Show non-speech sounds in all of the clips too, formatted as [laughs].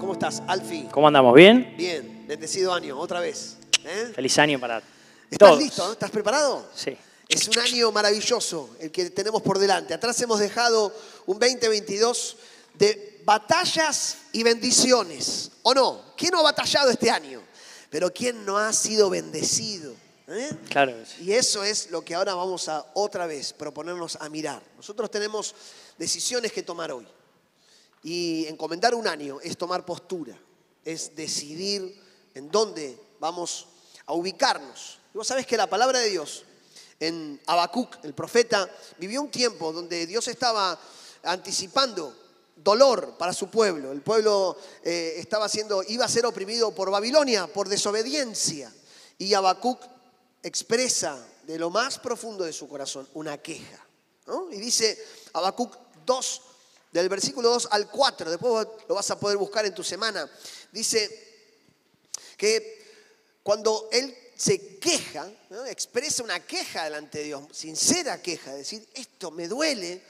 ¿Cómo estás, Alfi? ¿Cómo andamos? ¿Bien? Bien, bendecido año, otra vez. ¿eh? Feliz año para ¿Estás todos. listo? no? ¿Estás preparado? Sí. Es un año maravilloso el que tenemos por delante. Atrás hemos dejado un 2022 de batallas y bendiciones. ¿O no? ¿Quién no ha batallado este año? Pero ¿quién no ha sido bendecido? ¿Eh? Claro. Y eso es lo que ahora vamos a otra vez proponernos a mirar. Nosotros tenemos decisiones que tomar hoy. Y encomendar un año es tomar postura, es decidir en dónde vamos a ubicarnos. Y vos sabés que la palabra de Dios en Habacuc, el profeta, vivió un tiempo donde Dios estaba anticipando dolor para su pueblo. El pueblo eh, estaba siendo, iba a ser oprimido por Babilonia, por desobediencia. Y Habacuc expresa de lo más profundo de su corazón una queja. ¿no? Y dice Habacuc 2, del versículo 2 al 4, después lo vas a poder buscar en tu semana, dice que cuando él se queja, expresa una queja delante de Dios, sincera queja, decir, esto me duele,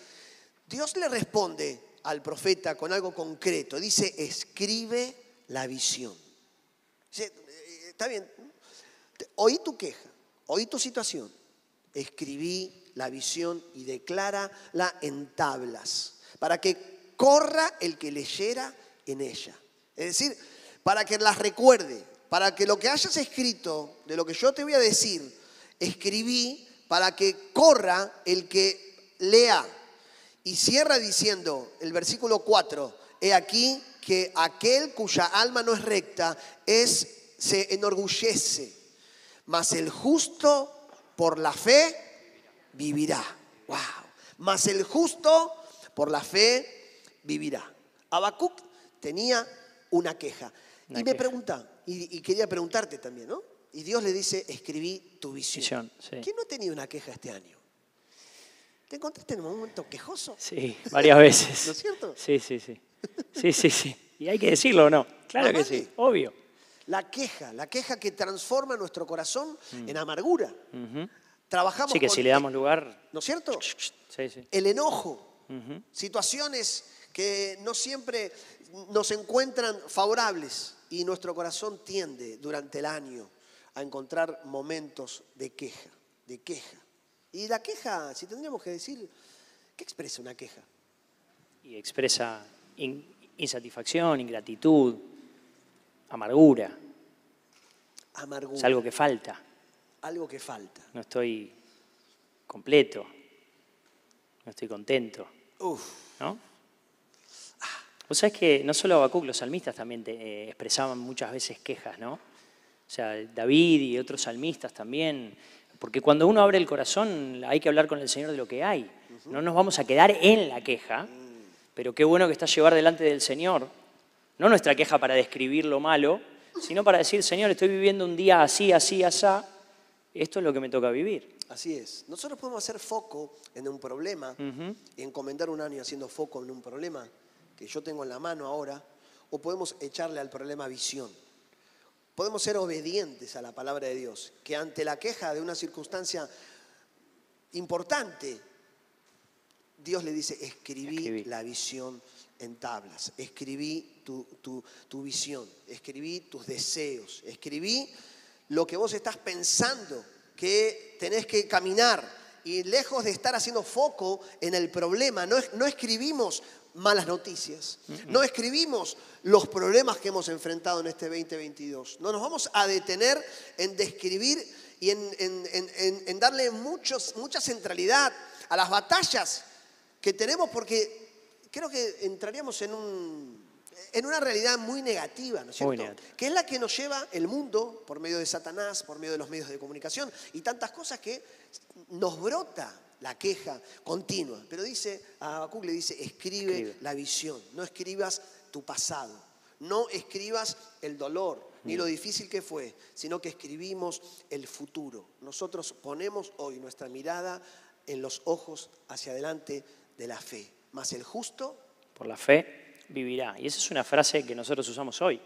Dios le responde al profeta con algo concreto, dice, escribe la visión. "Eh, está bien, oí tu queja, oí tu situación, escribí la visión y declárala en tablas, para que corra el que leyera en ella. Es decir, para que las recuerde, para que lo que hayas escrito de lo que yo te voy a decir, escribí para que corra el que lea. Y cierra diciendo el versículo 4, he aquí que aquel cuya alma no es recta es, se enorgullece, mas el justo por la fe vivirá. Wow. Mas el justo por la fe vivirá. Habacuc tenía una queja. Una y me queja. pregunta, y, y quería preguntarte también, ¿no? Y Dios le dice, escribí tu visión. Visión, sí. ¿Quién no ha tenido una queja este año? ¿Te encontraste en un momento quejoso? Sí, varias [laughs] veces. ¿No es cierto? Sí, sí, sí. Sí, sí, sí. Y hay que decirlo o no. Claro que sí, obvio. La queja, la queja que transforma nuestro corazón en amargura. Trabajamos Mm. Sí, que con- si le damos lugar. ¿No es cierto? Sí, sí. El enojo, situaciones que no siempre nos encuentran favorables y nuestro corazón tiende durante el año a encontrar momentos de queja, de queja. Y la queja, si tendríamos que decir, ¿qué expresa una queja? Y expresa in- insatisfacción, ingratitud, amargura. Amargura, Es algo que falta. algo que falta. No estoy completo. No estoy contento. ¿No? Vos sabés que no solo Habacuc, los salmistas también te, eh, expresaban muchas veces quejas, ¿no? O sea, David y otros salmistas también. Porque cuando uno abre el corazón hay que hablar con el Señor de lo que hay. No nos vamos a quedar en la queja, pero qué bueno que está llevar delante del Señor, no nuestra queja para describir lo malo, sino para decir, Señor, estoy viviendo un día así, así, asá, esto es lo que me toca vivir. así es. Nosotros podemos hacer foco en un problema y encomendar un año haciendo foco en un problema que yo tengo en la mano ahora, o podemos echarle al problema visión. Podemos ser obedientes a la palabra de Dios, que ante la queja de una circunstancia importante, Dios le dice, escribí, Escribí. la visión en tablas, escribí tu, tu- tu visión, escribí tus deseos, escribí lo que vos estás pensando que tenés que caminar. Y lejos de estar haciendo foco en el problema, no, no escribimos malas noticias, no escribimos los problemas que hemos enfrentado en este 2022. No nos vamos a detener en describir y en, en- en- en- en darle muchos, mucha centralidad a las batallas que tenemos porque creo que entraríamos en, un, en una realidad muy negativa, ¿no es cierto? negativa. Que es la que nos lleva el mundo por medio de Satanás, por medio de los medios de comunicación y tantas cosas que nos brota la queja continua. Pero dice, a Habacuc le dice, escribe, Escribe. la visión, no escribas tu pasado, no escribas el dolor, ni lo difícil que fue, sino que escribimos el futuro. Nosotros ponemos hoy nuestra mirada en los ojos hacia adelante de la fe. Más el justo, por la fe vivirá. Y esa es una frase que nosotros usamos hoy.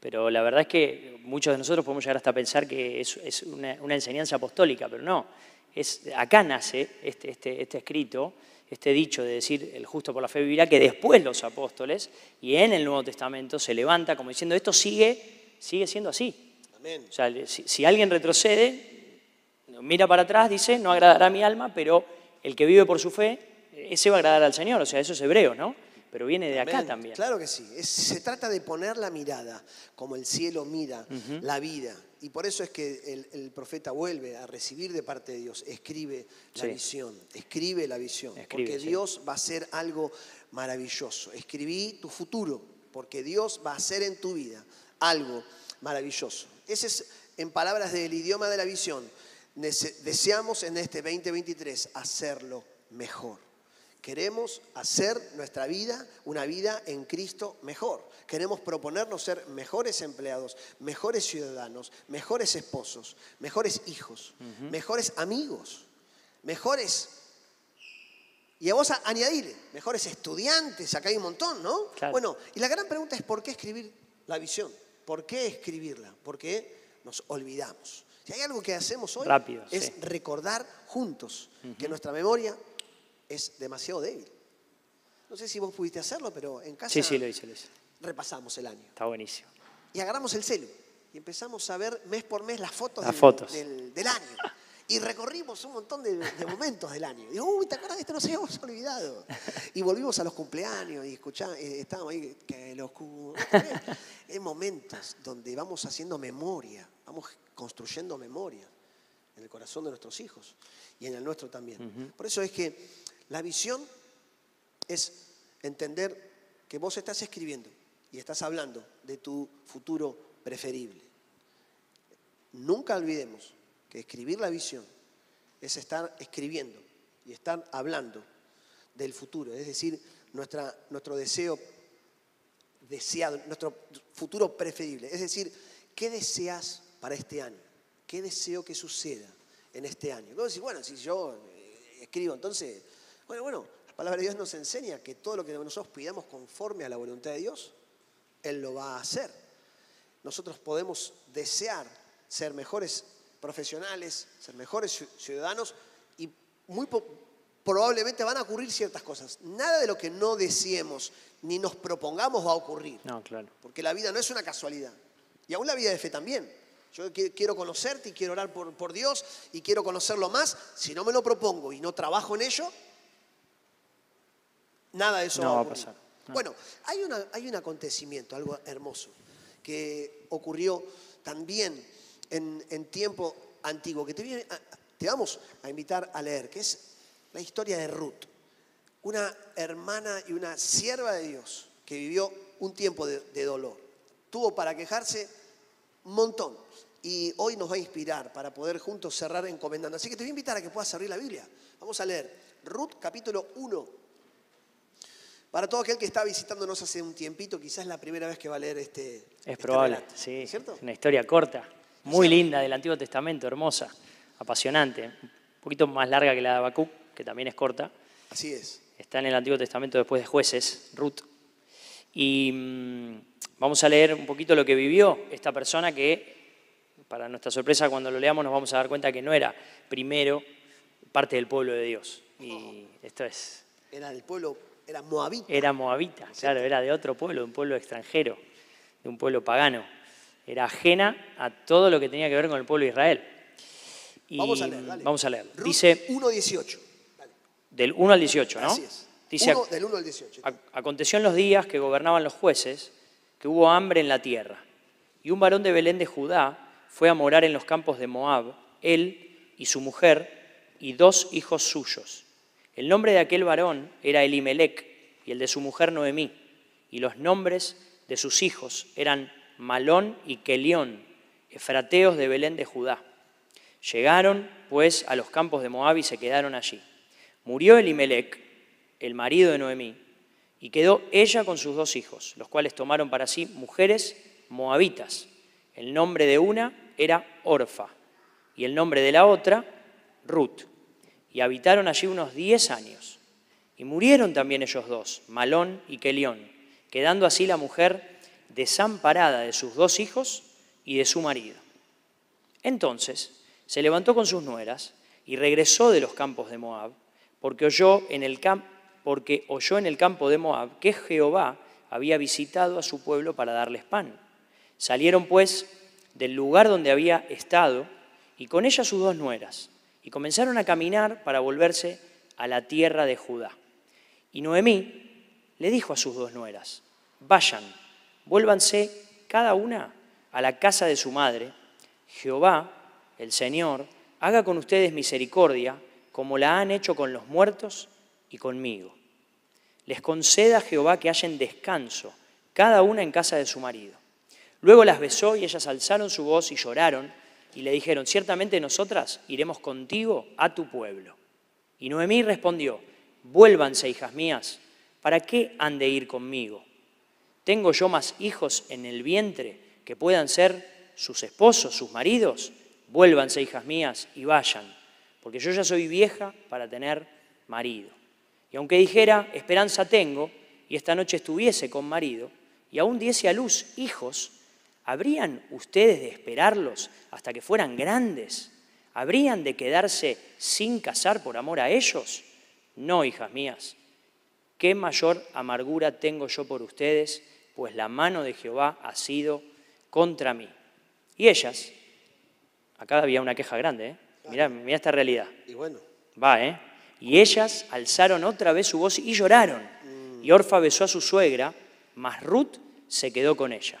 Pero la verdad es que muchos de nosotros podemos llegar hasta pensar que es, es una, una enseñanza apostólica, pero no. Es, acá nace este, este, este escrito este dicho de decir el justo por la fe vivirá, que después los apóstoles y en el Nuevo Testamento se levanta como diciendo esto sigue, sigue siendo así. O sea, si, si alguien retrocede, mira para atrás, dice, no agradará a mi alma, pero el que vive por su fe, ese va a agradar al Señor. O sea, eso es hebreo, ¿no? Pero viene de acá también. Claro que sí. se trata de poner la mirada como el cielo mira la vida. Y por eso es que el, profeta vuelve a recibir de parte de Dios, escribe la visión, escribe la visión, porque Dios va a hacer algo maravilloso. Escribí tu futuro, porque Dios va a hacer en tu vida algo maravilloso. Ese es, en palabras del idioma de la visión, deseamos en este 2023 hacerlo mejor. Queremos hacer nuestra vida una vida en Cristo mejor. Queremos proponernos ser mejores empleados, mejores ciudadanos, mejores esposos, mejores hijos, mejores amigos, mejores... Y a vos añadirle, mejores estudiantes, acá hay un montón, ¿no? Bueno, y la gran pregunta es ¿por qué escribir la visión? ¿Por qué escribirla? Porque nos olvidamos. Si hay algo que hacemos hoy es recordar juntos que nuestra memoria es demasiado débil. No sé si vos pudiste hacerlo, pero en casa sí, sí, lo hice, lo hice. repasamos el año. Está buenísimo. Y agarramos el celu y empezamos a ver mes por mes las fotos, del, Del, año. Y recorrimos un montón de, momentos del año. Y digo, uy, ¿te acuerdas de esto? Nos habíamos olvidado. Y volvimos a los cumpleaños y escuchamos, eh, estábamos ahí, que los En momentos donde vamos haciendo memoria, vamos construyendo memoria en el corazón de nuestros hijos y en el nuestro también. Por eso es que la visión es entender que vos estás escribiendo y estás hablando de tu futuro preferible. Nunca olvidemos que escribir la visión es estar escribiendo y estar hablando del futuro, es decir, nuestra, nuestro deseo deseado, nuestro futuro preferible. Es decir, ¿qué deseas para este año? ¿Qué deseo que suceda en este año? bueno, si yo eh, escribo, entonces bueno, bueno, la palabra de Dios nos enseña que todo lo que nosotros pidamos conforme a la voluntad de Dios, Él lo va a hacer. Nosotros podemos desear ser mejores profesionales, ser mejores ciudadanos y muy probablemente van a ocurrir ciertas cosas. Nada de lo que no deseemos ni nos propongamos va a ocurrir. No, claro. Porque la vida no es una casualidad. Y aún la vida de fe también. Yo quiero conocerte y quiero orar por, por Dios y quiero conocerlo más. Si no me lo propongo y no trabajo en ello, Nada de eso va, a pasar. Bueno, hay, una, hay un acontecimiento, algo hermoso, que ocurrió también en, tiempo antiguo, que te, te vamos a invitar a leer, que es la historia de Ruth, una hermana y una sierva de Dios que vivió un tiempo de, de dolor. Tuvo para quejarse un montón y hoy nos va a inspirar para poder juntos cerrar encomendando. Así que te voy a invitar a que puedas abrir la Biblia. Vamos a leer Ruth capítulo 1 para todo aquel que está visitándonos hace un tiempito, quizás es la primera vez que va a leer este. Es este probable, sí. ¿Cierto? Una historia corta, muy linda del Antiguo Testamento, hermosa, apasionante. Un poquito más larga que la de Habacuc, que también es corta. Así es. Está en el Antiguo Testamento después de Jueces, Ruth. Y mm, vamos a leer un poquito lo que vivió esta persona que, para nuestra sorpresa, cuando lo leamos nos vamos a dar cuenta que no era primero parte del pueblo de Dios. Y esto es. Era del pueblo era moabita. Era moabita, claro, era de otro pueblo, de un pueblo extranjero, de un pueblo pagano. Era ajena a todo lo que tenía que ver con el pueblo de Israel. vamos a leer, dale. Vamos a leer. Dice 1.18. Del 1 al 18, ¿no? Así es. Dice, del 1 al 18. Aconteció en los días que gobernaban los jueces que hubo hambre en la tierra. Y un varón de Belén de Judá fue a morar en los campos de Moab, él y su mujer y dos hijos suyos. El nombre de aquel varón era Elimelech y el de su mujer Noemí, y los nombres de sus hijos eran Malón y Kelión, efrateos de Belén de Judá. Llegaron, pues, a los campos de Moab y se quedaron allí. Murió Elimelech, el marido de Noemí, y quedó ella con sus dos hijos, los cuales tomaron para sí mujeres moabitas. El nombre de una era Orfa y el nombre de la otra, Ruth y habitaron allí unos diez años. Y murieron también ellos dos, Malón y Kelión, quedando así la mujer desamparada de sus dos hijos y de su marido. Entonces se levantó con sus nueras y regresó de los campos de Moab porque oyó en el, porque oyó en el campo de Moab que Jehová había visitado a su pueblo para darles pan. Salieron pues del lugar donde había estado y con ella sus dos nueras y comenzaron a caminar para volverse a la tierra de Judá. Y Noemí le dijo a sus dos nueras, vayan, vuélvanse cada una a la casa de su madre, Jehová, el Señor, haga con ustedes misericordia como la han hecho con los muertos y conmigo. Les conceda Jehová que hallen descanso, cada una en casa de su marido. Luego las besó y ellas alzaron su voz y lloraron y le dijeron, ciertamente nosotras iremos contigo a tu pueblo. Y Noemí respondió, vuélvanse, hijas mías, ¿para qué han de ir conmigo? ¿Tengo yo más hijos en el vientre que puedan ser sus esposos, sus maridos? Vuélvanse, hijas mías, y vayan, porque yo ya soy vieja para tener marido. Y aunque dijera, esperanza tengo, y esta noche estuviese con marido, y aún diese a luz hijos, ¿habrían ustedes de esperarlos hasta que fueran grandes? ¿Habrían de quedarse sin casar por amor a ellos? No, hijas mías. ¿Qué mayor amargura tengo yo por ustedes? Pues la mano de Jehová ha sido contra mí. Y ellas, acá había una queja grande, ¿eh? Mirá, esta realidad. Y bueno. Va, ¿eh? Y ellas alzaron otra vez su voz y lloraron. Mm. Y Orfa besó a su suegra, mas Ruth se quedó con ella.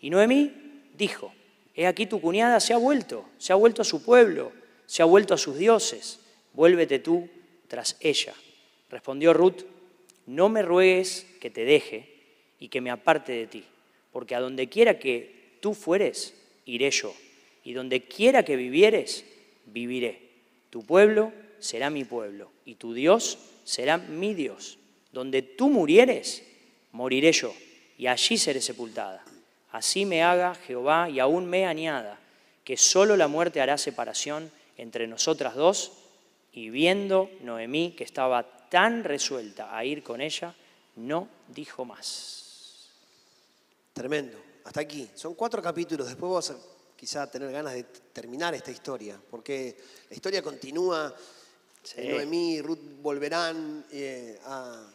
Y Noemí dijo, he aquí tu cuñada se ha vuelto, se ha vuelto a su pueblo, se ha vuelto a sus dioses, vuélvete tú tras ella. Respondió Ruth, no me ruegues que te deje y que me aparte de ti, porque a donde quiera que tú fueres, iré yo, y donde quiera que vivieres, viviré. Tu pueblo será mi pueblo, y tu Dios será mi Dios. Donde tú murieres, moriré yo, y allí seré sepultada. Así me haga Jehová y aún me añada, que solo la muerte hará separación entre nosotras dos. Y viendo Noemí que estaba tan resuelta a ir con ella, no dijo más. Tremendo. Hasta aquí. Son cuatro capítulos. Después vamos a quizá tener ganas de terminar esta historia, porque la historia continúa. Noemí y Ruth volverán eh, a,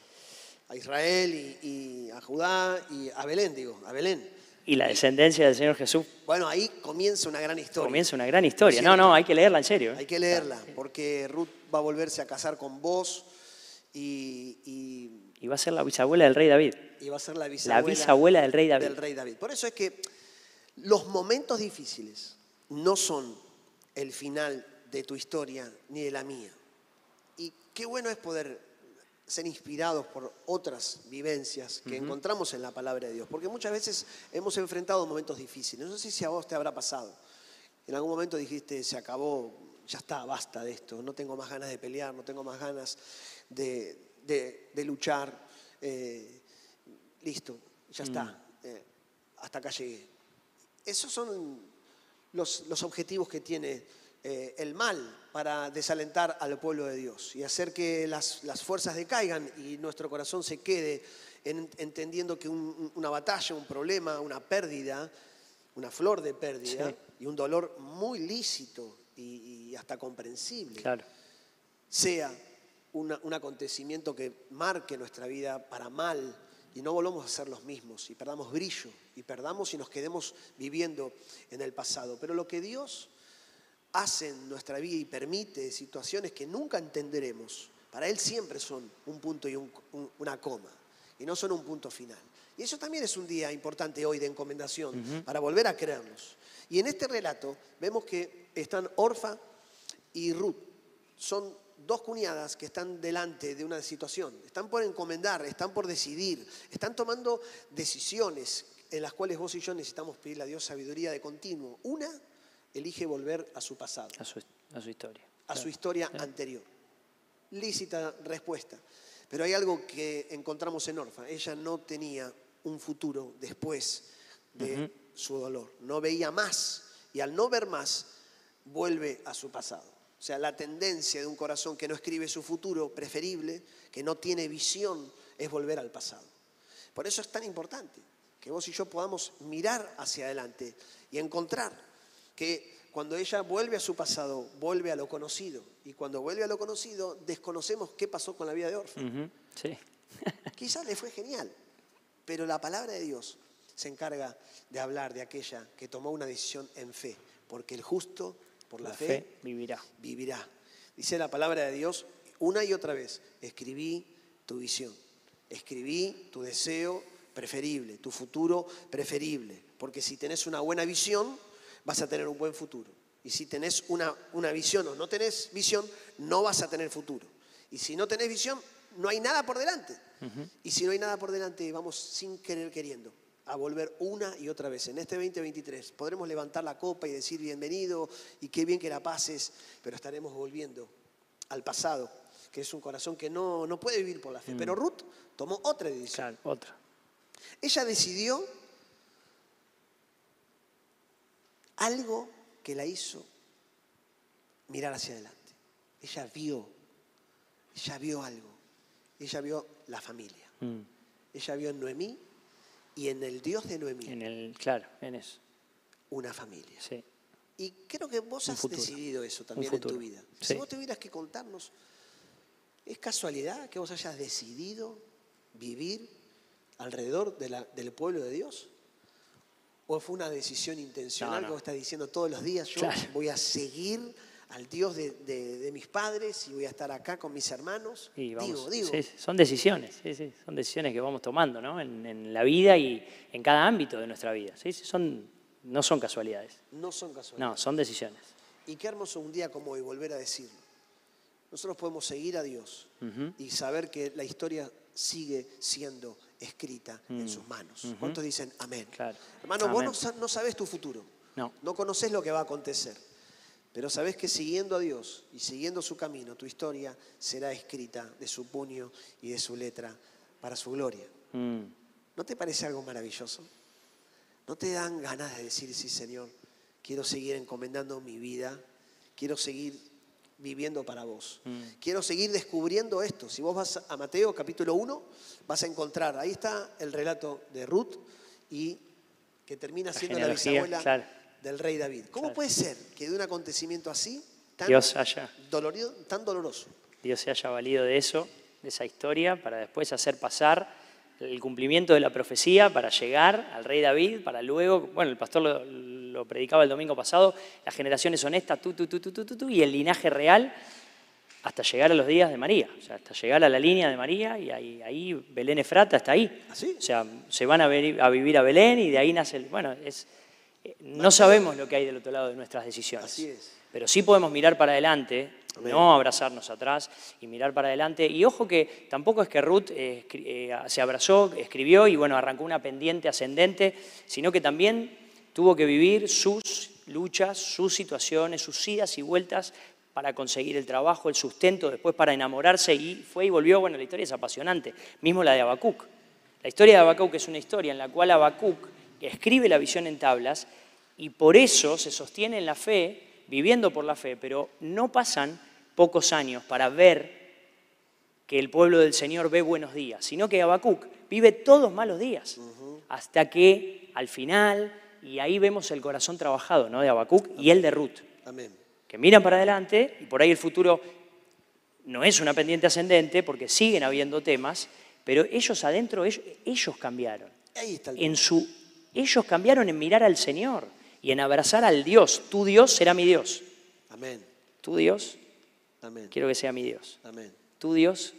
Israel y, y, a Judá y a Belén, digo, a Belén y la descendencia del Señor Jesús. Bueno, ahí comienza una gran historia. Comienza una gran historia. No, no, hay que leerla en serio. ¿eh? Hay que leerla, porque Ruth va a volverse a casar con vos y, y, va a ser la bisabuela del rey David. Y va a ser la bisabuela, la bisabuela del rey David. Del rey David. Por eso es que los momentos difíciles no son el final de tu historia ni de la mía. Y qué bueno es poder ser inspirados por otras vivencias que encontramos en la palabra de Dios. Porque muchas veces hemos enfrentado momentos difíciles. No sé si a vos te habrá pasado. En algún momento dijiste, se acabó, ya está, basta de esto, no tengo más ganas de pelear, no tengo más ganas de, luchar. Eh, listo, ya está, mm. eh, hasta acá llegué. Esos son los, los objetivos que tiene eh, el mal para desalentar al pueblo de Dios y hacer que las, fuerzas decaigan y nuestro corazón se quede entendiendo que una batalla, un problema, una pérdida, una flor de pérdida y un dolor muy lícito y, hasta comprensible, sea un acontecimiento que marque nuestra vida para mal y no volvamos a ser los mismos y perdamos brillo y perdamos y nos quedemos viviendo en el pasado. Pero lo que Dios hace en nuestra vida y permite situaciones que nunca entenderemos, para Él siempre son un punto y una coma, y no son un punto final. Y eso también es un día importante hoy de encomendación, para volver a creernos. Y en este relato vemos que están Orfa y Ruth, son dos cuñadas que están delante de una situación, están por encomendar, están por decidir, están tomando decisiones en las cuales vos y yo necesitamos pedirle a Dios sabiduría de continuo. Una elige volver a su pasado. A su, historia. A su historia anterior. Lícita respuesta. Pero hay algo que encontramos en Orfa. Ella no tenía un futuro después de su dolor. No veía más. Y al no ver más, vuelve a su pasado. O sea, la tendencia de un corazón que no escribe su futuro preferible, que no tiene visión, es volver al pasado. Por eso es tan importante que vos y yo podamos mirar hacia adelante y encontrar que cuando ella vuelve a su pasado, vuelve a lo conocido. Y cuando vuelve a lo conocido, desconocemos qué pasó con la vida de Orfa. Ujú, Sí. [laughs] Quizás le fue genial, pero la palabra de Dios se encarga de hablar de aquella que tomó una decisión en fe, porque el justo por la, La fe, fe vivirá. vivirá. Dice la palabra de Dios una y otra vez, escribí tu visión, escribí tu deseo preferible, tu futuro preferible, porque si tenés una buena visión, vas a tener un buen futuro. Y si tenés una, una visión o no tenés visión, no vas a tener futuro. Y si no tenés visión, no hay nada por delante. Y si no hay nada por delante, vamos sin querer queriendo a volver una y otra vez. En este 2023 podremos levantar la copa y decir bienvenido y qué bien que la pases, pero estaremos volviendo al pasado, que es un corazón que no, no puede vivir por la fe. Pero Ruth tomó otra decisión. Claro, otra. Ella decidió algo que la hizo mirar hacia adelante. Ella vio, ella vio algo. Ella vio la familia. Mm. Ella vio en Noemí y en el Dios de Noemí En el, claro, en eso. una familia. Sí. Y creo que vos Un has futuro. decidido eso también en tu vida. Sí. Si vos tuvieras que contarnos, ¿es casualidad que vos hayas decidido vivir alrededor de la- del pueblo de Dios? ¿O fue una decisión intencional No, no. que vos estás diciendo todos los días, yo Claro. voy a seguir al Dios de, de- de mis padres y voy a estar acá con mis hermanos? Y vamos, digo, digo. sí, son decisiones, sí, sí, son decisiones que vamos tomando ¿no? en, en la vida y en cada ámbito de nuestra vida. Sí, sí, son, no son casualidades, No son casualidades. no, son decisiones. Y qué hermoso un día como hoy volver a decirlo. Nosotros podemos seguir a Dios y saber que la historia sigue siendo escrita en sus manos. ¿Cuántos dicen amén? Mm. Claro. Hermano, vos no, no sabés tu futuro. No. No conocés lo que va a acontecer. Pero sabés que siguiendo a Dios y siguiendo su camino, tu historia será escrita de su puño y de su letra para su gloria. Mm, ¿No te parece algo maravilloso? ¿No te dan ganas de decir, sí, Señor, quiero seguir encomendando mi vida, quiero seguir viviendo para vos? Quiero seguir descubriendo esto. Si vos vas a Mateo capítulo 1, vas a encontrar, ahí está el relato de Ruth y que termina La siendo la bisabuela claro. del rey David. ¿Cómo Claro. puede ser que de un acontecimiento así, tan, Dios haya, dolorido, tan doloroso, Dios se haya valido de eso, de esa historia, para después hacer pasar el cumplimiento de la profecía para llegar al rey David, para luego, bueno, el pastor lo, lo predicaba el domingo pasado, las generaciones son estas, tú, tú, tú, tú, tú, tú, y el linaje real hasta llegar a los días de María, o sea, hasta llegar a la línea de María y ahí, ahí Belén Efrata está ahí. ¿Así? O sea, se van a, venir- a vivir a Belén y de ahí nace el... Bueno, es, eh, no sabemos lo que hay del otro lado de nuestras decisiones. Así es. Pero sí podemos mirar para adelante, no abrazarnos atrás y mirar para adelante. Y ojo que tampoco es que Ruth eh, eh, se abrazó, escribió y bueno, arrancó una pendiente ascendente, sino que también tuvo que vivir sus luchas, sus situaciones, sus idas y vueltas para conseguir el trabajo, el sustento, después para enamorarse y fue y volvió. Bueno, la historia es apasionante, mismo la de Habacuc. La historia de Habacuc es una historia en la cual Habacuc escribe la visión en tablas y por eso se sostiene en la fe, viviendo por la fe, pero no pasan pocos años para ver que el pueblo del Señor ve buenos días, sino que Habacuc vive todos malos días, hasta que al final, y ahí vemos el corazón trabajado ¿no? de Habacuc y el de Ruth, Amén. que miran para adelante y por ahí el futuro no es una pendiente ascendente porque siguen habiendo temas, pero ellos adentro, ellos, ellos cambiaron. Ahí está el En su, ellos cambiaron en mirar al Señor y en abrazar al Dios. Tu Dios será mi Dios. Amén. Tu Dios, Amén. quiero que sea mi Dios. Amén. Tu Dios,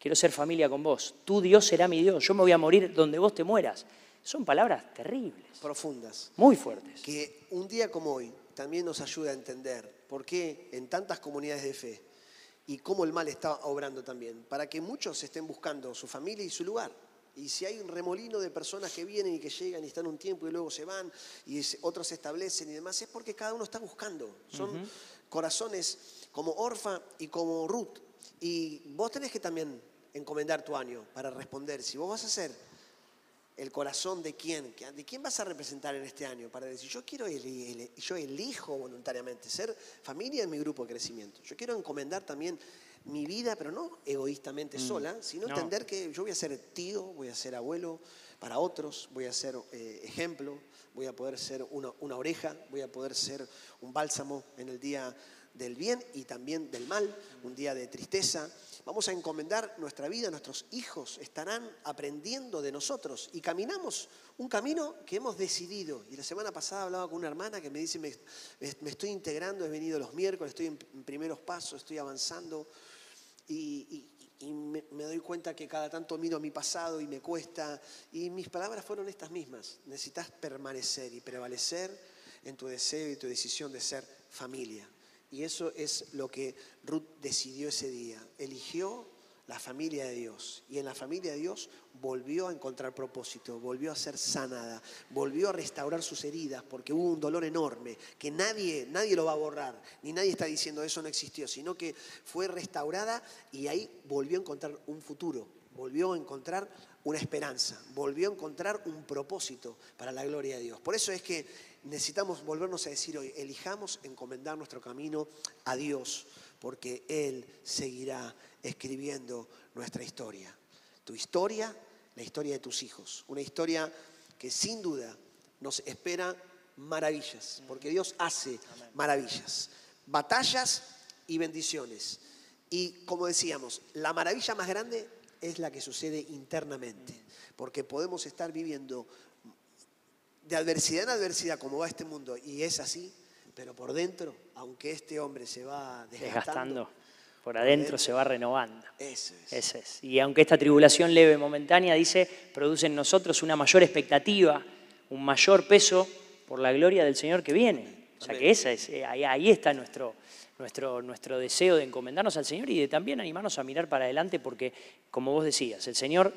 quiero ser familia con vos. Tu Dios será mi Dios. Yo me voy a morir donde vos te mueras. Son palabras terribles, Profundas. muy fuertes. que un día como hoy también nos ayuda a entender por qué en tantas comunidades de fe y cómo el mal está obrando también, para que muchos estén buscando su familia y su lugar. Y si hay un remolino de personas que vienen y que llegan y están un tiempo y luego se van y otros se establecen y demás, es porque cada uno está buscando. Son corazones como Orfa y como Ruth. Y vos tenés que también encomendar tu año para responder. Si vos vas a ser el corazón de quién, de quién vas a representar en este año para decir, yo quiero, yo elijo voluntariamente ser familia en mi grupo de crecimiento. Yo quiero encomendar también mi vida, pero no egoístamente sola, sino no. entender que yo voy a ser tío, voy a ser abuelo, para otros, voy a ser eh, ejemplo, voy a poder ser una, una oreja, voy a poder ser un bálsamo en el día del bien y también del mal, un día de tristeza. Vamos a encomendar nuestra vida, nuestros hijos estarán aprendiendo de nosotros y caminamos un camino que hemos decidido. Y la semana pasada hablaba con una hermana que me dice, me, me estoy integrando, he venido los miércoles, estoy en primeros pasos, estoy avanzando y, y me, doy cuenta que cada tanto miro mi pasado y me cuesta. Y mis palabras fueron estas mismas. Necesitas permanecer y prevalecer en tu deseo y tu decisión de ser familia. Y eso es lo que Ruth decidió ese día. Eligió la familia de Dios. Y en la familia de Dios volvió a encontrar propósito, volvió a ser sanada, volvió a restaurar sus heridas, porque hubo un dolor enorme que nadie, nadie lo va a borrar, ni nadie está diciendo eso no existió, sino que fue restaurada y ahí volvió a encontrar un futuro, volvió a encontrar una esperanza, volvió a encontrar un propósito para la gloria de Dios. Por eso es que necesitamos volvernos a decir hoy, elijamos encomendar nuestro camino a Dios, porque Él seguirá escribiendo nuestra historia. Tu historia, la historia de tus hijos. Una historia que sin duda nos espera maravillas, porque Dios hace maravillas, batallas y bendiciones. Y como decíamos, la maravilla más grande es la que sucede internamente, porque podemos estar viviendo de adversidad en adversidad como va este mundo, y es así, pero por dentro, aunque este hombre se va desgastando por adentro se va renovando. Eso es. Y aunque esta tribulación leve momentánea, dice, produce en nosotros una mayor expectativa, un mayor peso por la gloria del Señor que viene. O sea que esa es, eh, ahí, está nuestro, nuestro, nuestro deseo de encomendarnos al Señor y de también animarnos a mirar para adelante porque, como vos decías, el Señor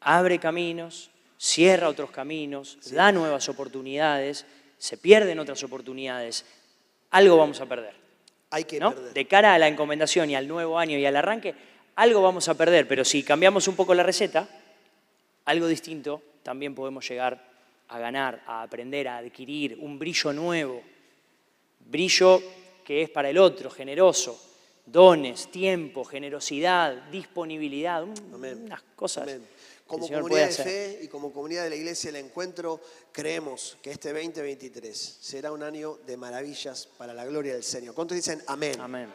abre caminos, cierra otros caminos, da nuevas oportunidades, se pierden otras oportunidades. Algo vamos a perder. Hay que De cara a la encomendación y al nuevo año y al arranque, algo vamos a perder, pero si cambiamos un poco la receta, algo distinto, también podemos llegar a ganar, a aprender, a adquirir un brillo nuevo, brillo que es para el otro, generoso, dones, tiempo, generosidad, disponibilidad, unas cosas. Como comunidad de fe y como comunidad de la iglesia del encuentro, creemos que este 2023 será un año de maravillas para la gloria del Señor. ¿Cuántos dicen amén? Amén.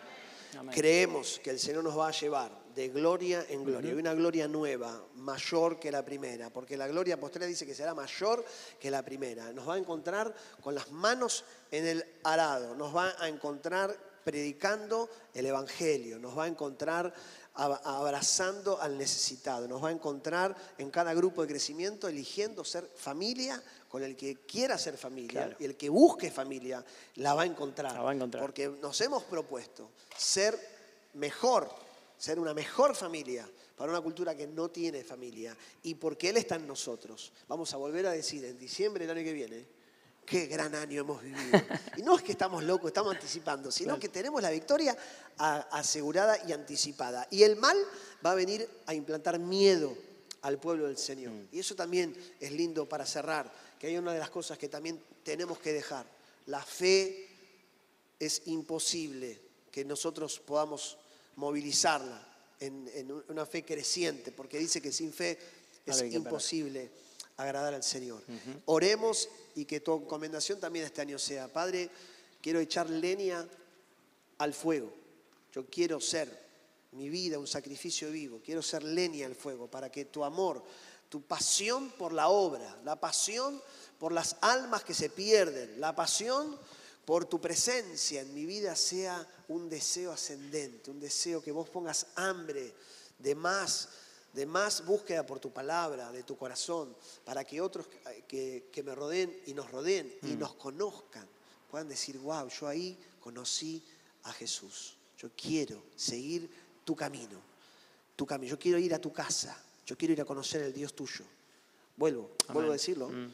Creemos que el Señor nos va a llevar de gloria en gloria. Hay una gloria nueva, mayor que la primera, porque la gloria posterior dice que será mayor que la primera. Nos va a encontrar con las manos en el arado, nos va a encontrar predicando el Evangelio, nos va a encontrar abrazando al necesitado. Nos va a encontrar en cada grupo de crecimiento eligiendo ser familia con el que quiera ser familia y el que busque familia la va a encontrar. Porque nos hemos propuesto ser mejor, ser una mejor familia para una cultura que no tiene familia y porque Él está en nosotros. Vamos a volver a decir en diciembre del año que viene, qué gran año hemos vivido. Y no es que estamos locos, estamos anticipando, sino que tenemos la victoria asegurada y anticipada. Y el mal va a venir a implantar miedo al pueblo del Señor. Mm. Y eso también es lindo para cerrar, que hay una de las cosas que también tenemos que dejar. La fe es imposible que nosotros podamos movilizarla en, una fe creciente, porque dice que sin fe es imposible agradar al Señor. Oremos y que tu encomendación también este año sea, Padre, quiero echar leña al fuego. Yo quiero ser mi vida un sacrificio vivo, quiero ser leña al fuego para que tu amor, tu pasión por la obra, la pasión por las almas que se pierden, la pasión por tu presencia en mi vida sea un deseo ascendente, un deseo que vos pongas hambre de más de más búsqueda por tu palabra, de tu corazón, para que otros que, me rodeen y nos rodeen y mm. nos conozcan puedan decir, wow, yo ahí conocí a Jesús. Yo quiero seguir tu camino, tu camino. Yo quiero ir a tu casa, yo quiero ir a conocer el Dios tuyo. Vuelvo, vuelvo a decirlo. Mm.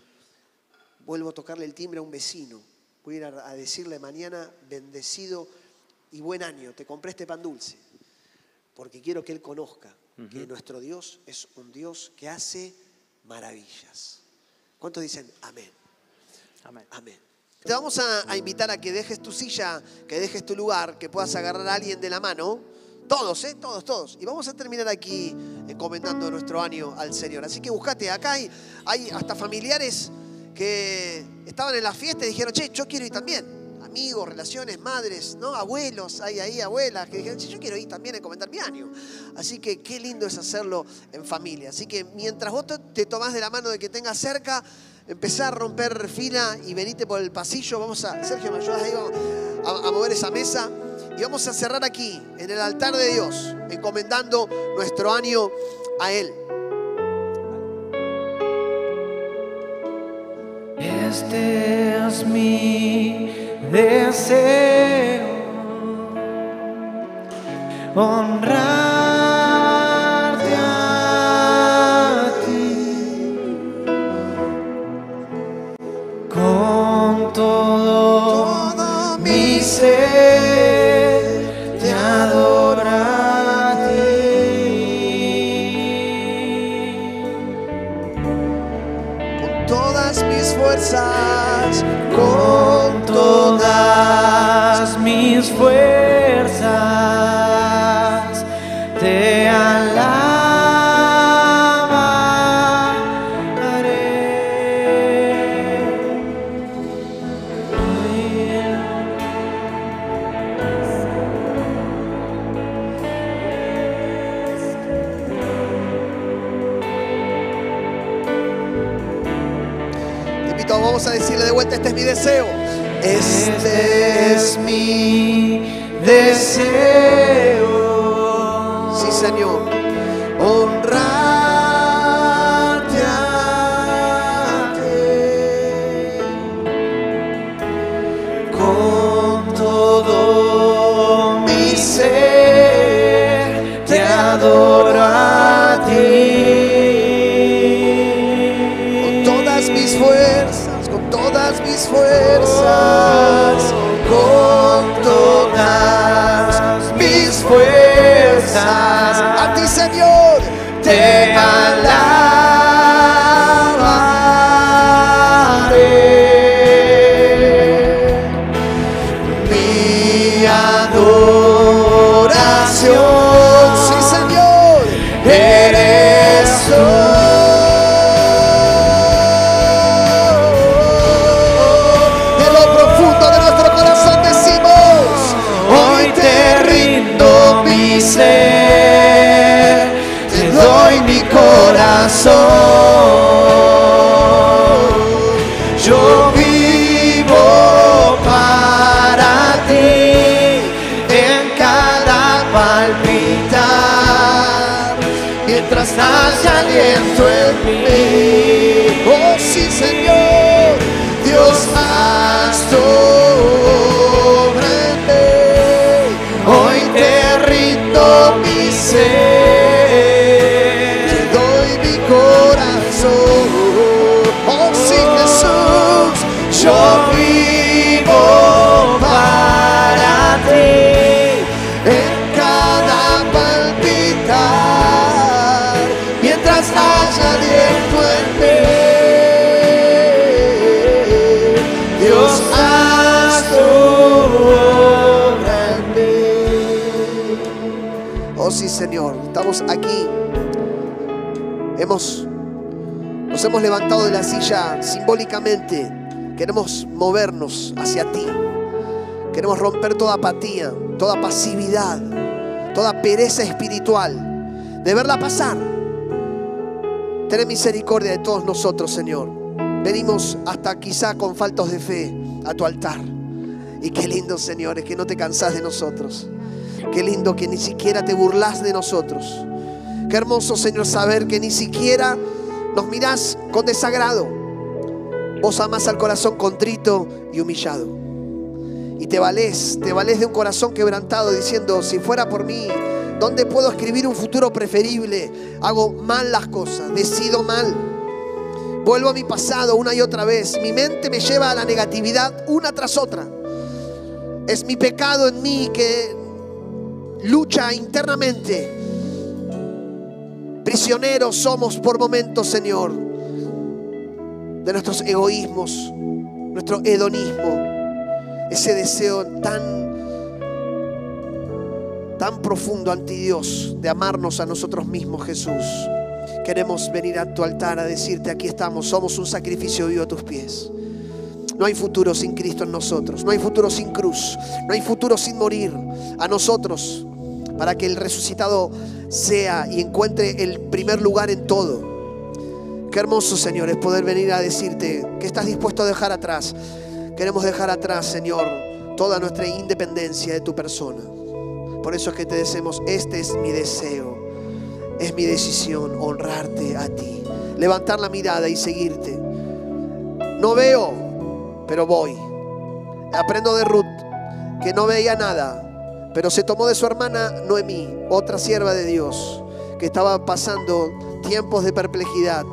Vuelvo a tocarle el timbre a un vecino. Voy a ir a decirle mañana, bendecido y buen año, te compré este pan dulce, porque quiero que Él conozca que nuestro Dios es un Dios que hace maravillas. ¿Cuántos dicen amén? Amén. Amén. Te vamos a, invitar a que dejes tu silla, que dejes tu lugar, que puedas agarrar a alguien de la mano. Todos, ¿eh? Todos, todos. Y vamos a terminar aquí encomendando nuestro año al Señor. Así que buscate, acá hay, hay hasta familiares que estaban en la fiesta y dijeron, che, yo quiero ir también. Amigos, relaciones, madres, ¿no? Abuelos, hay ahí abuelas que dijeron, che, yo quiero ir también a encomendar mi año. Así que qué lindo es hacerlo en familia. Así que mientras vos te tomás de la mano de que tengas cerca, empezar a romper fila y venite por el pasillo. Vamos a, Sergio, ¿me ayudas ahí a, a mover esa mesa? Y vamos a cerrar aquí, en el altar de Dios, encomendando nuestro año a Él. Este es mi deseo, honrarte fuerzas, con todas mis fuerzas Aquí. Hemos, nos hemos levantado de la silla simbólicamente. Queremos movernos hacia ti. Queremos romper toda apatía, toda pasividad, toda pereza espiritual. De verla pasar. Ten misericordia de todos nosotros, Señor. Venimos hasta quizá con faltos de fe a tu altar. Y qué lindo, Señor, es que no te cansás de nosotros. Qué lindo que ni siquiera te burlas de nosotros. Qué hermoso, Señor, saber que ni siquiera nos mirás con desagrado. Vos amás al corazón contrito y humillado. Y te valés, te valés de un corazón quebrantado diciendo, si fuera por mí, ¿dónde puedo escribir un futuro preferible? Hago mal las cosas, decido mal. Vuelvo a mi pasado una y otra vez. Mi mente me lleva a la negatividad una tras otra. Es mi pecado en mí que lucha internamente. Prisioneros somos por momentos, Señor, de nuestros egoísmos, nuestro hedonismo, ese deseo tan tan profundo ante Dios de amarnos a nosotros mismos, Jesús. Queremos venir a tu altar a decirte, aquí estamos, somos un sacrificio vivo a tus pies. No hay futuro sin Cristo en nosotros, no hay futuro sin cruz, no hay futuro sin morir a nosotros, para que el resucitado sea y encuentre el primer lugar en todo. Qué hermoso, Señor, es poder venir a decirte que estás dispuesto a dejar atrás. Queremos dejar atrás, Señor, toda nuestra independencia de tu persona. Por eso es que te decimos, este es mi deseo, es mi decisión, honrarte a ti, levantar la mirada y seguirte. No veo, pero voy. Aprendo de Ruth, que no veía nada, pero se tomó de su hermana Noemí, otra sierva de Dios, que estaba pasando tiempos de perplejidad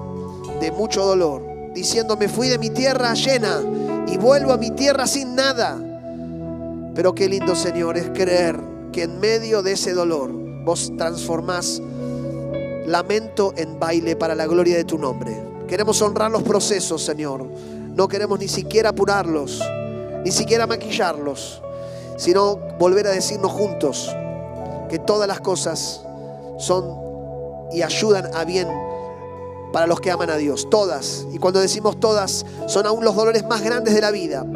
de mucho dolor, diciendo, me fui de mi tierra llena y vuelvo a mi tierra sin nada. Pero qué lindo, Señor, es creer que en medio de ese dolor vos transformás lamento en baile para la gloria de tu nombre. Queremos honrar los procesos, Señor. No queremos ni siquiera apurarlos, ni siquiera maquillarlos, sino volver a decirnos juntos que todas las cosas son y ayudan a bien para los que aman a Dios, todas. Y cuando decimos todas, son aún los dolores más grandes de la vida.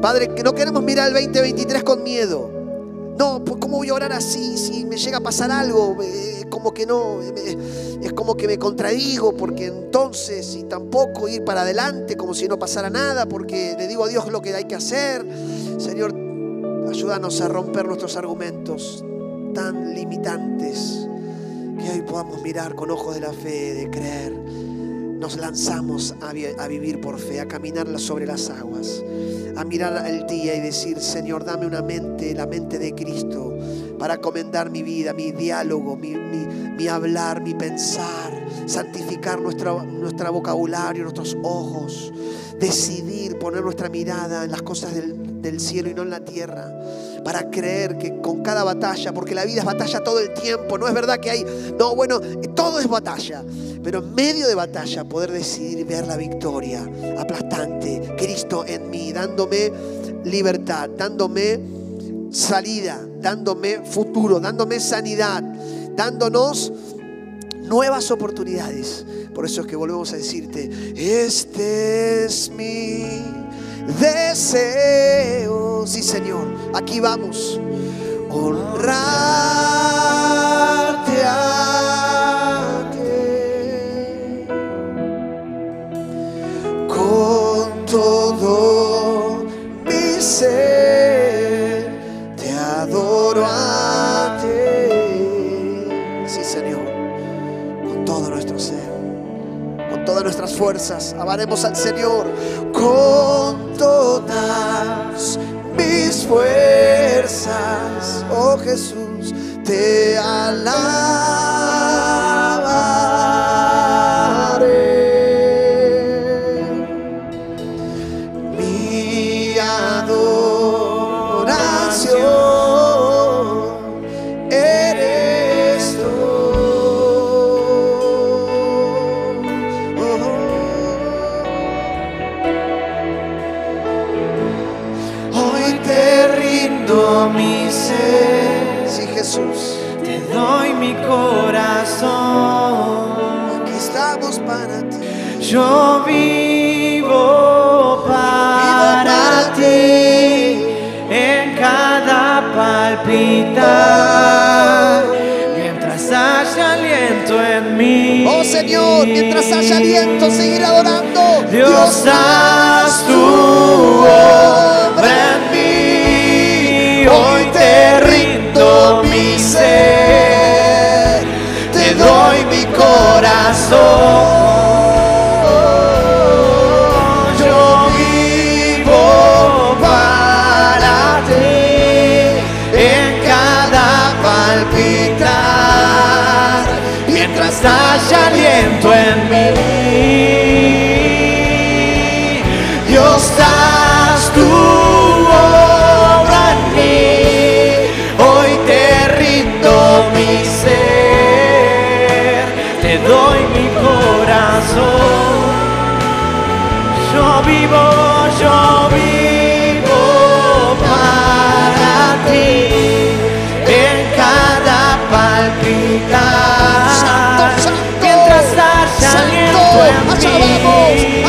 Padre, que no queremos mirar el 2023 con miedo. No, pues ¿cómo voy a orar así si me llega a pasar algo? Eh, como que no, es como que me contradigo porque entonces y tampoco ir para adelante como si no pasara nada porque le digo a Dios lo que hay que hacer. Señor, ayúdanos a romper nuestros argumentos tan limitantes que hoy podamos mirar con ojos de la fe, de creer. Nos lanzamos a, vivir por fe, a caminar sobre las aguas, a mirar el día y decir, Señor, dame una mente, la mente de Cristo, para comendar mi vida, mi diálogo, mi, hablar, mi pensar, santificar nuestro, nuestro vocabulario, nuestros ojos, decidir poner nuestra mirada en las cosas del, del cielo y no en la tierra para creer que con cada batalla, porque la vida es batalla todo el tiempo, no es verdad que hay, no, bueno, todo es batalla, pero en medio de batalla poder decidir ver la victoria aplastante, Cristo en mí, dándome libertad, dándome salida, dándome futuro, dándome sanidad, dándonos nuevas oportunidades. Por eso es que volvemos a decirte, este es mi deseo. Sí, Señor, aquí vamos. Honrarte a con todo mi ser. Te adoro a ti. Sí, Señor, con todo nuestro ser, con todas nuestras fuerzas, amaremos al Señor con fuerzas, oh Jesús, te alabaré. Mientras haya aliento, seguir adorando. Dios, haz tu obra en mí. Hoy te rindo mi ser, te doy mi corazón. vivo, yo vivo para ti. En cada palpitar, mientras haya aliento en mí.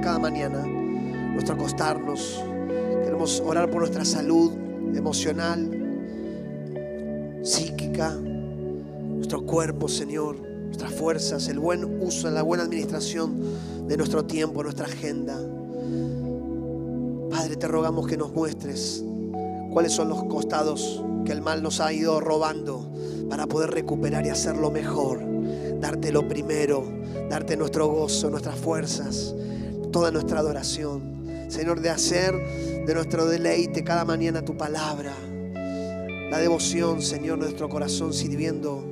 Cada mañana, nuestro acostarnos. Queremos orar por nuestra salud emocional, psíquica, nuestro cuerpo, Señor, nuestras fuerzas, el buen uso, la buena administración de nuestro tiempo, nuestra agenda. Padre, te rogamos que nos muestres cuáles son los costados que el mal nos ha ido robando para poder recuperar y hacerlo mejor, darte lo primero, darte nuestro gozo, nuestras fuerzas, toda nuestra adoración. Señor, de hacer de nuestro deleite cada mañana tu palabra, la devoción, Señor, nuestro corazón sirviendo,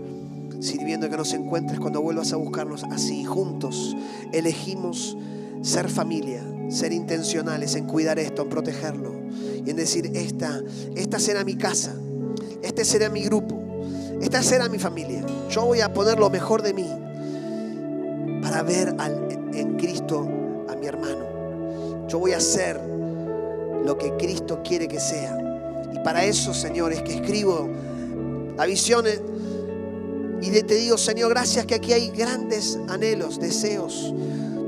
sirviendo que nos encuentres cuando vuelvas a buscarnos así, juntos. Elegimos ser familia, ser intencionales en cuidar esto, en protegerlo y en decir, esta, esta será mi casa, este será mi grupo, esta será mi familia. Yo voy a poner lo mejor de mí para ver en Cristo mi hermano. Yo voy a hacer lo que Cristo quiere que sea. Y para eso, Señor, es que escribo la visión y te digo, Señor, gracias que aquí hay grandes anhelos, deseos.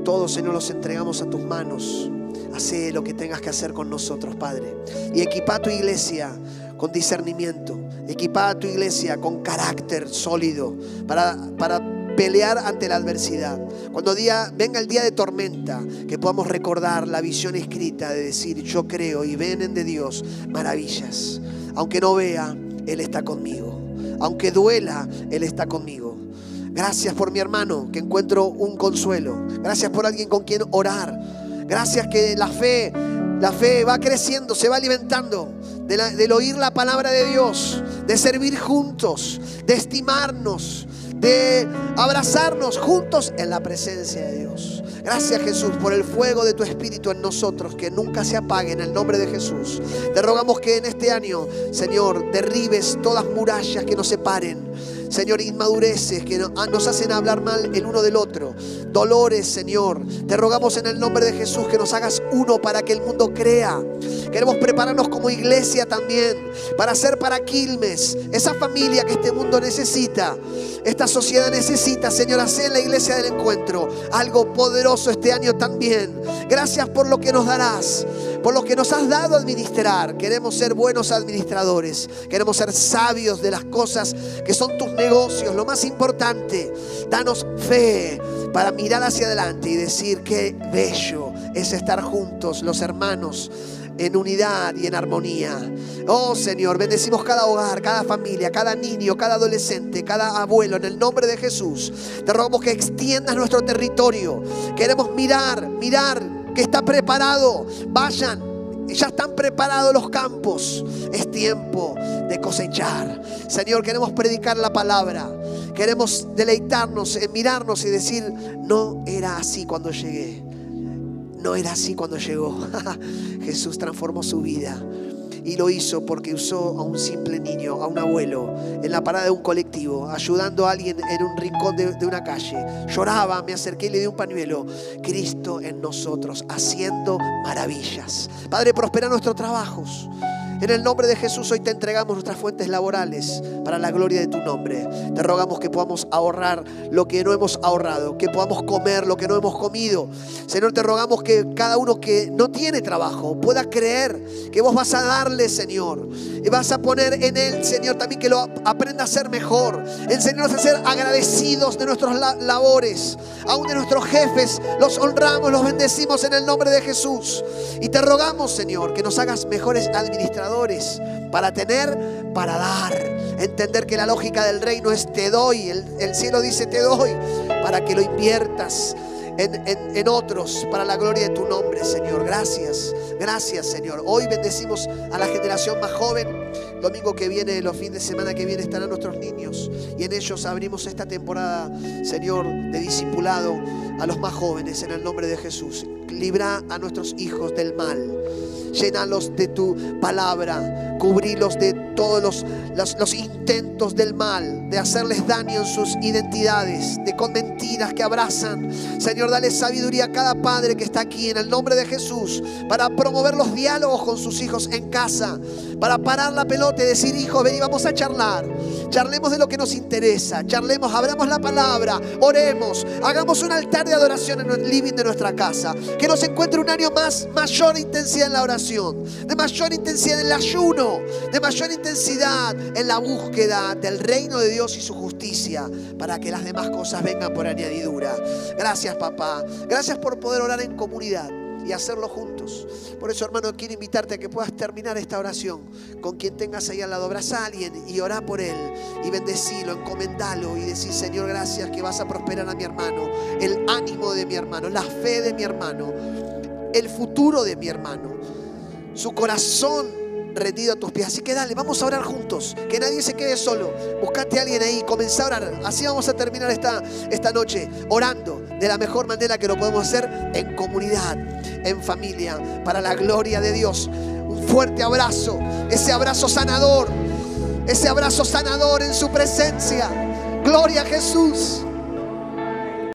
Todos, Señor, los entregamos a tus manos. Hace lo que tengas que hacer con nosotros, Padre. Y equipa tu iglesia con discernimiento. Equipa tu iglesia con carácter sólido para, para pelear ante la adversidad. Cuando día, venga el día de tormenta, que podamos recordar la visión escrita de decir, yo creo y ven de Dios maravillas. Aunque no vea, Él está conmigo. Aunque duela, Él está conmigo. Gracias por mi hermano, que encuentro un consuelo. Gracias por alguien con quien orar. Gracias que la fe, la fe va creciendo, se va alimentando del oír la palabra de Dios, de servir juntos, de estimarnos, de abrazarnos juntos en la presencia de Dios. Gracias Jesús por el fuego de tu Espíritu en nosotros, que nunca se apague en el nombre de Jesús. Te rogamos que en este año, Señor, derribes todas murallas que nos separen Señor, inmadureces que nos hacen hablar mal el uno del otro. Dolores, Señor. Te rogamos en el nombre de Jesús que nos hagas uno para que el mundo crea. Queremos prepararnos como iglesia también para ser para Quilmes, esa familia que este mundo necesita, esta sociedad necesita, Señor, hacer la iglesia del encuentro algo poderoso este año también. Gracias por lo que nos darás, por lo que nos has dado a administrar. Queremos ser buenos administradores, queremos ser sabios de las cosas que son tus negocios, lo más importante, danos fe para mirar hacia adelante y decir qué bello es estar juntos los hermanos en unidad y en armonía. Oh Señor, bendecimos cada hogar, cada familia, cada niño, cada adolescente, cada abuelo, en el nombre de Jesús. Te rogamos que extiendas nuestro territorio. Queremos mirar, mirar que está preparado. Vayan, ya están preparados los campos. Es tiempo de cosechar. Señor, queremos predicar la palabra. Queremos deleitarnos en mirarnos y decir, no era así cuando llegué. No era así cuando llegó. [laughs] Jesús transformó su vida. Y lo hizo porque usó a un simple niño, a un abuelo, en la parada de un colectivo, ayudando a alguien en un rincón de, una calle. Lloraba, me acerqué y le di un pañuelo. Cristo en nosotros, haciendo maravillas. Padre, prospera nuestros trabajos. En el nombre de Jesús hoy te entregamos nuestras fuentes laborales para la gloria de tu nombre. Te rogamos que podamos ahorrar lo que no hemos ahorrado, que podamos comer lo que no hemos comido. Señor, te rogamos que cada uno que no tiene trabajo pueda creer que vos vas a darle, Señor. Y vas a poner en él, Señor, también que lo aprenda a ser mejor. Enseñarnos a ser agradecidos de nuestros labores, aún de nuestros jefes. Los honramos, los bendecimos en el nombre de Jesús. Y te rogamos, Señor, que nos hagas mejores administradores para tener, para dar. Entender que la lógica del reino es te doy. El, el cielo dice te doy para que lo inviertas en, otros para la gloria de tu nombre, Señor. Gracias, gracias, Señor. Hoy bendecimos a la generación más joven. Domingo que viene, los fines de semana que viene estarán nuestros niños y en ellos abrimos esta temporada, Señor, de discipulado a los más jóvenes en el nombre de Jesús. Libra a nuestros hijos del mal. Llénalos de tu palabra. Cubrilos de todos los, los, los, intentos del mal, de hacerles daño en sus identidades, de con mentiras que abrazan. Señor, dale sabiduría a cada padre que está aquí en el nombre de Jesús para promover los diálogos con sus hijos en casa, para parar la pelota y decir, hijo, ven y vamos a charlar. Charlemos de lo que nos interesa, charlemos, abramos la palabra, oremos, hagamos un altar de adoración en el living de nuestra casa. Que nos encuentre un año más, mayor intensidad en la oración, de mayor intensidad en el ayuno, de mayor intensidad en la búsqueda del reino de Dios y su justicia, para que las demás cosas vengan por añadidura. Gracias, papá. Gracias por poder orar en comunidad y hacerlo juntos. Por eso, hermano, quiero invitarte a que puedas terminar esta oración con quien tengas ahí al lado. Abraza a alguien y orá por él y bendecilo, encomendalo y decir, Señor, gracias que vas a prosperar a mi hermano, el ánimo de mi hermano, la fe de mi hermano, el futuro de mi hermano, su corazón rendido a tus pies. Así que dale, vamos a orar juntos. Que nadie se quede solo. Buscate a alguien ahí, comenzá a orar. Así vamos a terminar esta, esta noche, orando de la mejor manera que lo podemos hacer en comunidad, en familia, para la gloria de Dios. Un fuerte abrazo, ese abrazo sanador, ese abrazo sanador en su presencia. Gloria a Jesús.